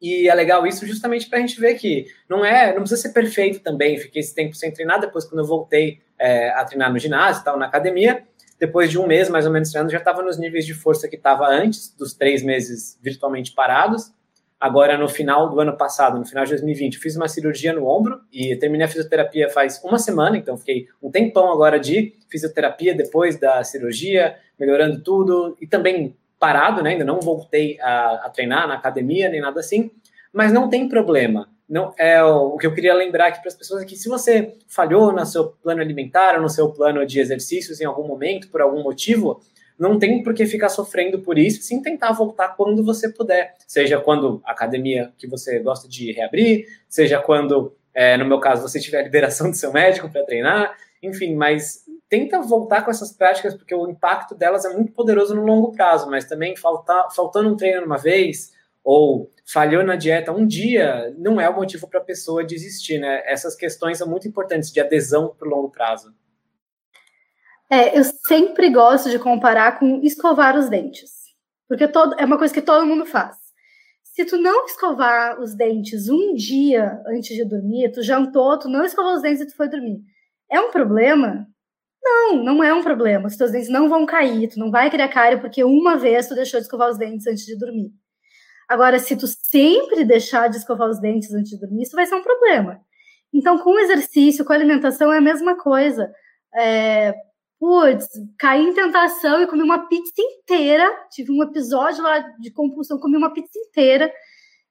E é legal isso justamente para a gente ver que não é, não precisa ser perfeito também. Fiquei esse tempo sem treinar, depois quando eu voltei é, a treinar no ginásio tal, na academia, depois de um mês mais ou menos treinando, já estava nos níveis de força que estava antes dos três meses virtualmente parados. Agora, no final do ano passado, no final de 2020, eu fiz uma cirurgia no ombro e terminei a fisioterapia faz uma semana, então fiquei um tempão agora de fisioterapia depois da cirurgia, melhorando tudo e também parado, né? Ainda não voltei a, a, treinar na academia nem nada assim, mas não tem problema. Não é o, que eu queria lembrar aqui para as pessoas é que se você falhou no seu plano alimentar ou no seu plano de exercícios em algum momento por algum motivo, não tem por que ficar sofrendo por isso, sim tentar voltar quando você puder, seja quando a academia que você gosta de reabrir, seja quando, é, no meu caso, você tiver a liberação do seu médico para treinar, enfim, mas tenta voltar com essas práticas, porque o impacto delas é muito poderoso no longo prazo, mas também faltar, faltando um treino uma vez, ou falhou na dieta um dia, não é o motivo para a pessoa desistir, né? Essas questões são muito importantes de adesão para o longo prazo. É, eu sempre gosto de comparar com escovar os dentes, porque todo, é uma coisa que todo mundo faz. Se tu não escovar os dentes um dia antes de dormir, tu jantou, tu não escovou os dentes e tu foi dormir. É um problema? Não, não é um problema. Os teus dentes não vão cair, tu não vai criar cárie porque uma vez tu deixou de escovar os dentes antes de dormir. Agora, se tu sempre deixar de escovar os dentes antes de dormir, isso vai ser um problema. Então, com exercício, com alimentação, é a mesma coisa. É, putz, caí em tentação e comi uma pizza inteira. Tive um episódio lá de compulsão, comi uma pizza inteira.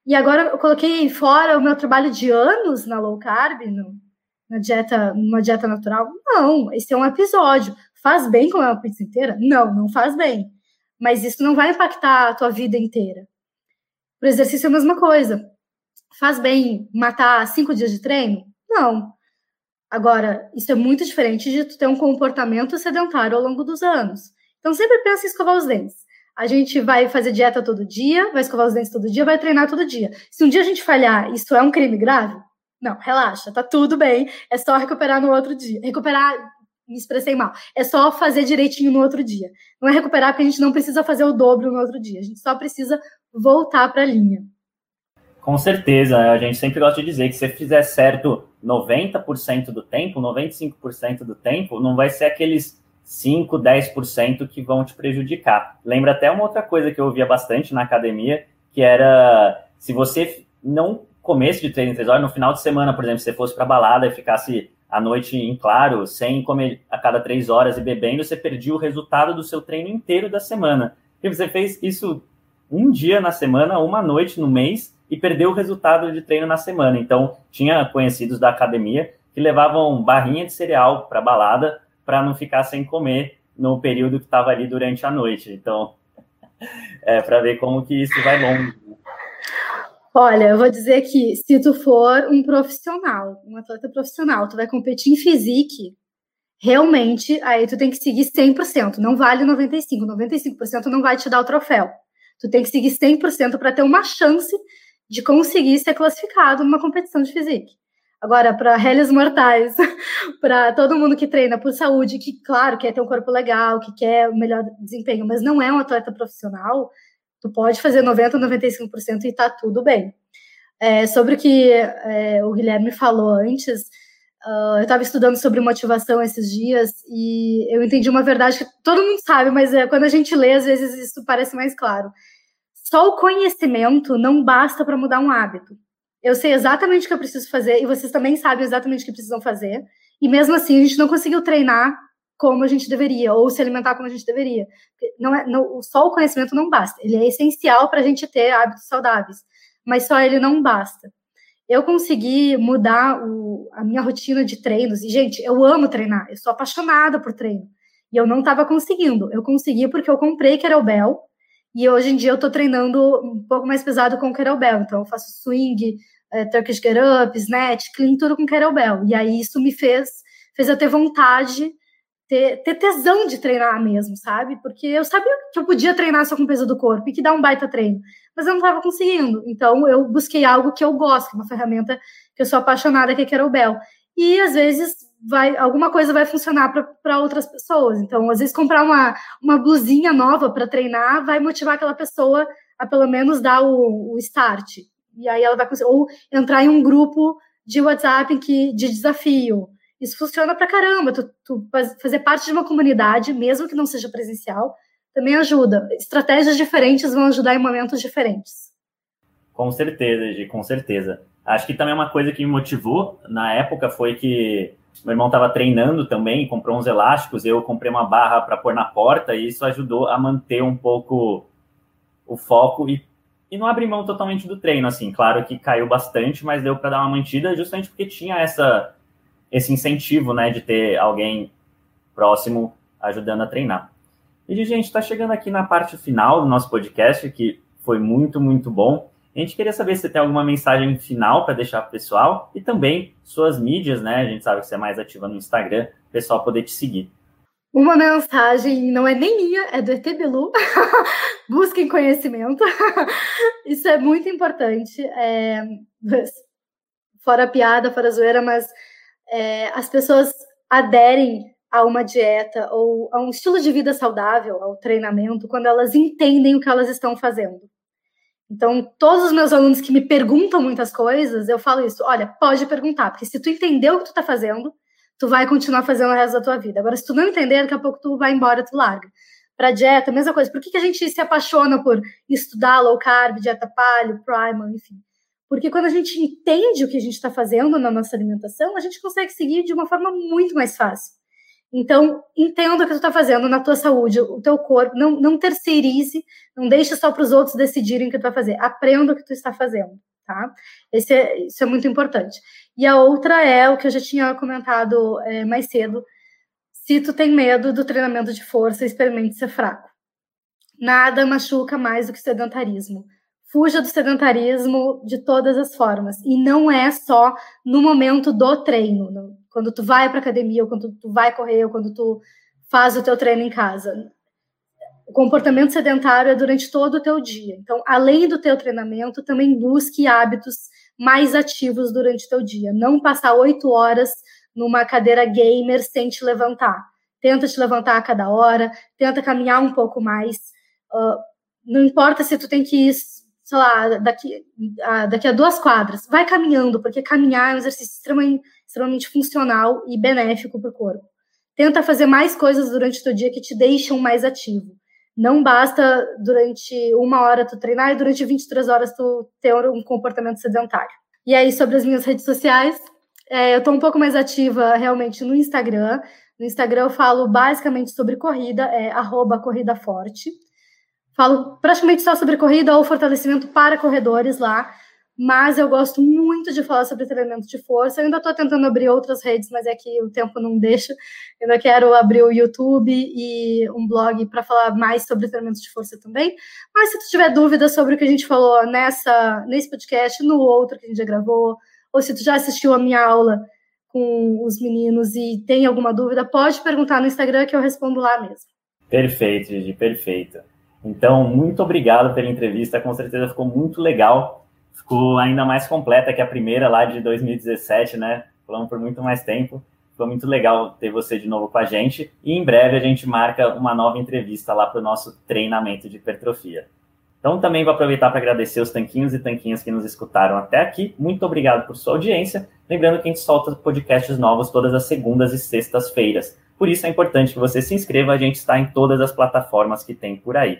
E agora eu coloquei fora o meu trabalho de anos na low carb, no, na dieta, numa dieta natural? Não, esse é um episódio. Faz bem comer uma pizza inteira? Não, não faz bem. Mas isso não vai impactar a tua vida inteira. O exercício é a mesma coisa. Faz bem matar cinco dias de treino? Não. Agora, isso é muito diferente de tu ter um comportamento sedentário ao longo dos anos. Então, sempre pensa em escovar os dentes. A gente vai fazer dieta todo dia, vai escovar os dentes todo dia, vai treinar todo dia. Se um dia a gente falhar, isso é um crime grave? Não, relaxa, tá tudo bem. É só recuperar no outro dia. Recuperar, me expressei mal. É só fazer direitinho no outro dia. Não é recuperar porque a gente não precisa fazer o dobro no outro dia. A gente só precisa voltar para a linha. Com certeza, a gente sempre gosta de dizer que se fizer certo 90% do tempo, 95% do tempo, não vai ser aqueles 5, 10% que vão te prejudicar. Lembra até uma outra coisa que eu ouvia bastante na academia, que era se você não comesse de treino em três horas, no final de semana, por exemplo, se você fosse para balada e ficasse a noite em claro, sem comer a cada três horas e bebendo, você perdia o resultado do seu treino inteiro da semana. E você fez isso um dia na semana, uma noite no mês, e perdeu o resultado de treino na semana. Então, tinha conhecidos da academia que levavam barrinha de cereal para balada para não ficar sem comer no período que estava ali durante a noite. Então, é para ver como que isso vai longe. Olha, eu vou dizer que se tu for um profissional, um atleta profissional, tu vai competir em físique, realmente aí tu tem que seguir 100%, não vale 95, 95% não vai te dar o troféu. Tu tem que seguir 100% para ter uma chance de conseguir ser classificado numa competição de física. Agora, para réis mortais, para todo mundo que treina por saúde, que, claro, quer ter um corpo legal, que quer o melhor desempenho, mas não é um atleta profissional, tu pode fazer 90%, 95% e tá tudo bem. É, sobre o que é, o Guilherme falou antes, uh, eu estava estudando sobre motivação esses dias e eu entendi uma verdade que todo mundo sabe, mas é, quando a gente lê, às vezes isso parece mais claro. Só o conhecimento não basta para mudar um hábito. Eu sei exatamente o que eu preciso fazer e vocês também sabem exatamente o que precisam fazer. E mesmo assim, a gente não conseguiu treinar como a gente deveria ou se alimentar como a gente deveria. Não é, não, só o conhecimento não basta. Ele é essencial para a gente ter hábitos saudáveis, mas só ele não basta. Eu consegui mudar o, a minha rotina de treinos. E, gente, eu amo treinar. Eu sou apaixonada por treino. E eu não estava conseguindo. Eu consegui porque eu comprei kettlebell e hoje em dia eu estou treinando um pouco mais pesado com kettlebell. Então eu faço swing, é, Turkish get up, snatch, clean, tudo com kettlebell. E aí isso me fez, fez eu ter vontade, ter, ter tesão de treinar mesmo, sabe? Porque eu sabia que eu podia treinar só com peso do corpo e que dá um baita treino. Mas eu não estava conseguindo. Então eu busquei algo que eu gosto, uma ferramenta que eu sou apaixonada, que é kettlebell. E às vezes vai alguma coisa vai funcionar para outras pessoas. Então, às vezes, comprar uma, uma blusinha nova para treinar vai motivar aquela pessoa a pelo menos dar o, o start. E aí ela vai conseguir, ou entrar em um grupo de WhatsApp que, de desafio. Isso funciona para caramba. Tu, tu fazer parte de uma comunidade, mesmo que não seja presencial, também ajuda. Estratégias diferentes vão ajudar em momentos diferentes. Com certeza, Gi, com certeza. Acho que também uma coisa que me motivou na época foi que meu irmão estava treinando também, comprou uns elásticos, eu comprei uma barra para pôr na porta e isso ajudou a manter um pouco o foco e, e não abrir mão totalmente do treino, assim. Claro que caiu bastante, mas deu para dar uma mantida justamente porque tinha essa esse incentivo, né, de ter alguém próximo ajudando a treinar. E, gente, está chegando aqui na parte final do nosso podcast, que foi muito, muito bom. A gente queria saber se você tem alguma mensagem final para deixar para o pessoal e também suas mídias, né? A gente sabe que você é mais ativa no Instagram, o pessoal poder te seguir. Uma mensagem não é nem minha, é do ET Bilu. Busquem conhecimento. Isso é muito importante. É... Fora piada, fora zoeira, mas é... as pessoas aderem a uma dieta ou a um estilo de vida saudável, ao treinamento, quando elas entendem o que elas estão fazendo. Então, todos os meus alunos que me perguntam muitas coisas, eu falo isso, olha, pode perguntar, porque se tu entendeu o que tu tá fazendo, tu vai continuar fazendo o resto da tua vida. Agora, se tu não entender, daqui a pouco tu vai embora, tu larga. Para dieta, mesma coisa. Por que, que a gente se apaixona por estudar low carb, dieta paleo, primal, enfim? Porque quando a gente entende o que a gente está fazendo na nossa alimentação, a gente consegue seguir de uma forma muito mais fácil. Então, entenda o que tu está fazendo na tua saúde, o teu corpo, não, não terceirize, não deixe só para os outros decidirem o que tu vai fazer. Aprenda o que tu está fazendo, tá? Esse é, isso é muito importante. E a outra é o que eu já tinha comentado é, mais cedo. Se tu tem medo do treinamento de força, experimente ser fraco. Nada machuca mais do que sedentarismo. Fuja do sedentarismo de todas as formas. E não é só no momento do treino. Quando tu vai para academia, ou quando tu vai correr, ou quando tu faz o teu treino em casa. O comportamento sedentário é durante todo o teu dia. Então, além do teu treinamento, também busque hábitos mais ativos durante o teu dia. Não passar oito horas numa cadeira gamer sem te levantar. Tenta te levantar a cada hora, tenta caminhar um pouco mais. Uh, não importa se tu tem que ir sei lá, daqui a, daqui a duas quadras. Vai caminhando, porque caminhar é um exercício extremamente, extremamente funcional e benéfico para o corpo. Tenta fazer mais coisas durante o teu dia que te deixam mais ativo. Não basta durante uma hora tu treinar e durante 23 horas tu ter um comportamento sedentário. E aí, sobre as minhas redes sociais, é, eu estou um pouco mais ativa realmente no Instagram. No Instagram eu falo basicamente sobre corrida, é arroba corrida forte. Falo praticamente só sobre corrida ou fortalecimento para corredores lá, mas eu gosto muito de falar sobre treinamento de força. Eu ainda estou tentando abrir outras redes, mas é que o tempo não deixa. Eu ainda quero abrir o YouTube e um blog para falar mais sobre treinamento de força também. Mas se tu tiver dúvidas sobre o que a gente falou nessa, nesse podcast, no outro que a gente já gravou, ou se tu já assistiu a minha aula com os meninos e tem alguma dúvida, pode perguntar no Instagram que eu respondo lá mesmo. Perfeito, Gigi, perfeito. Então, muito obrigado pela entrevista, com certeza ficou muito legal, ficou ainda mais completa que a primeira lá de 2017, né? Falamos por muito mais tempo. Ficou muito legal ter você de novo com a gente. E em breve a gente marca uma nova entrevista lá para o nosso treinamento de hipertrofia. Então também vou aproveitar para agradecer os tanquinhos e tanquinhas que nos escutaram até aqui. Muito obrigado por sua audiência. Lembrando que a gente solta podcasts novos todas as segundas e sextas-feiras. Por isso é importante que você se inscreva, a gente está em todas as plataformas que tem por aí.